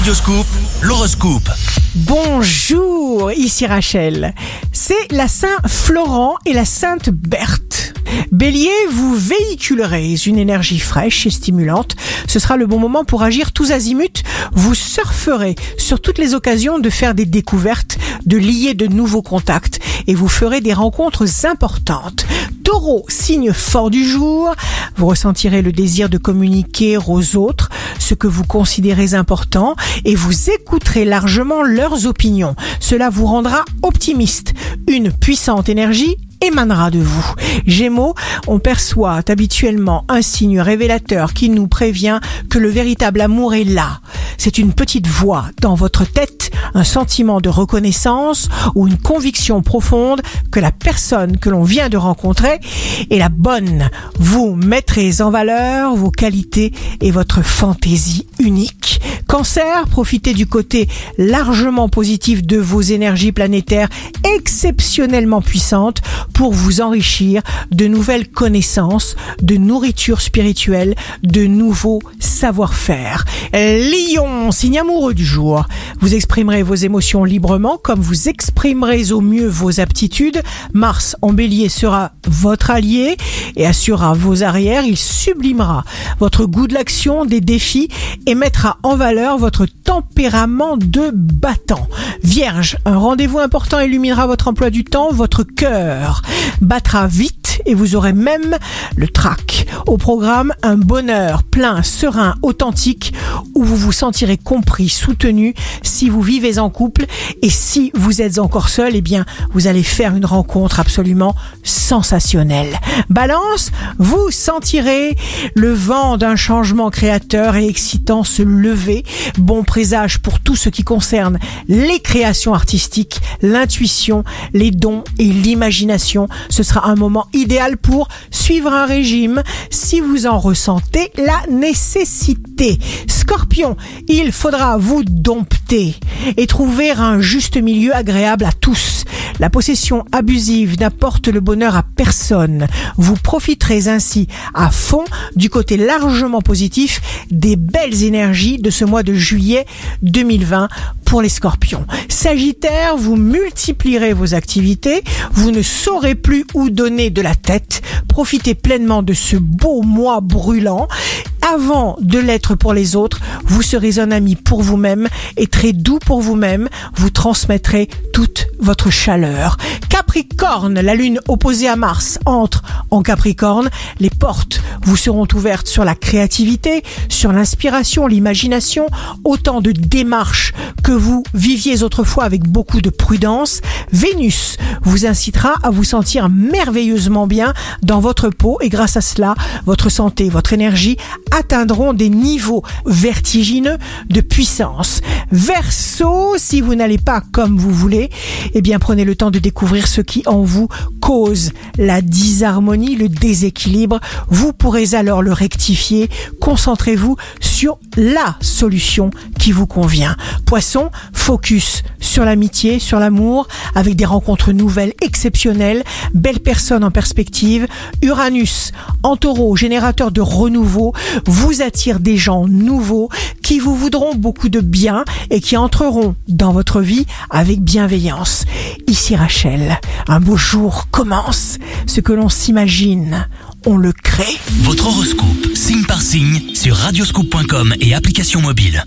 Radioscoop, l'horoscope. Bonjour, ici Rachel. C'est la Saint Florent et la Sainte Berthe. Bélier, vous véhiculerez une énergie fraîche et stimulante. Ce sera le bon moment pour agir tous azimuts. Vous surferez sur toutes les occasions de faire des découvertes, de lier de nouveaux contacts et vous ferez des rencontres importantes. Taureau, signe fort du jour, vous ressentirez le désir de communiquer aux autres ce que vous considérez important et vous écouterez largement leurs opinions. Cela vous rendra optimiste. Une puissante énergie émanera de vous. Gémeaux, on perçoit habituellement un signe révélateur qui nous prévient que le véritable amour est là. C'est une petite voix dans votre tête, un sentiment de reconnaissance ou une conviction profonde que la personne que l'on vient de rencontrer est la bonne. Vous mettrez en valeur vos qualités et votre fantaisie unique. Cancer, profitez du côté largement positif de vos énergies planétaires exceptionnellement puissantes pour vous enrichir de nouvelles connaissances, de nourriture spirituelle, de nouveaux savoir-faire. Lion, signe amoureux du jour. Vous exprimerez vos émotions librement comme vous exprimerez au mieux vos aptitudes. Mars en bélier sera votre allié et assurera vos arrières. Il sublimera votre goût de l'action, des défis et mettra en valeur votre tempérament de battant. Vierge, un rendez-vous important illuminera votre emploi du temps, votre cœur battra vite et vous aurez même le trac. Au programme, un bonheur plein, serein, authentique, où vous vous sentirez compris, soutenu si vous vivez en couple et si vous êtes encore seul, eh bien, vous allez faire une rencontre absolument sensationnelle. Balance, vous sentirez le vent d'un changement créateur et excitant se lever. Bon présage pour tout ce qui concerne les créations artistiques, l'intuition, les dons et l'imagination. Ce sera un moment idéal pour suivre un régime si vous en ressentez la nécessité. Scorpion, il faudra vous dompter et trouver un juste milieu agréable à tous. La possession abusive n'apporte le bonheur à personne. Vous profiterez ainsi à fond du côté largement positif des belles énergies de ce mois de juillet 2020 pour les scorpions. Sagittaire, vous multiplierez vos activités, vous ne saurez plus où donner de la tête, profitez pleinement de ce beau mois brûlant avant de l'être pour les autres, vous serez un ami pour vous-même et très doux pour vous-même. Vous transmettrez toute votre chaleur. Capricorne, la lune opposée à Mars entre en Capricorne. Les portes vous seront ouvertes sur la créativité, sur l'inspiration, l'imagination, autant de démarches que vous viviez autrefois avec beaucoup de prudence. Vénus vous incitera à vous sentir merveilleusement bien dans votre peau et grâce à cela, votre santé, votre énergie atteindront des niveaux vertigineux de puissance. Verseau, si vous n'allez pas comme vous voulez, eh bien prenez le temps de découvrir ce qui en vous cause la disharmonie, le déséquilibre. Vous pourrez alors le rectifier. Concentrez-vous sur la solution qui vous convient. Poisson, focus sur l'amitié, sur l'amour, avec des rencontres nouvelles exceptionnelles, belles personnes en perspective. Uranus, en taureau, générateur de renouveau, vous attire des gens nouveaux qui vous voudront beaucoup de bien et qui entreront dans votre vie avec bienveillance. Ici Rachel, un beau jour commence. Ce que l'on s'imagine, on le crée. Votre horoscope, signe par signe, sur radioscoop.com et application mobile.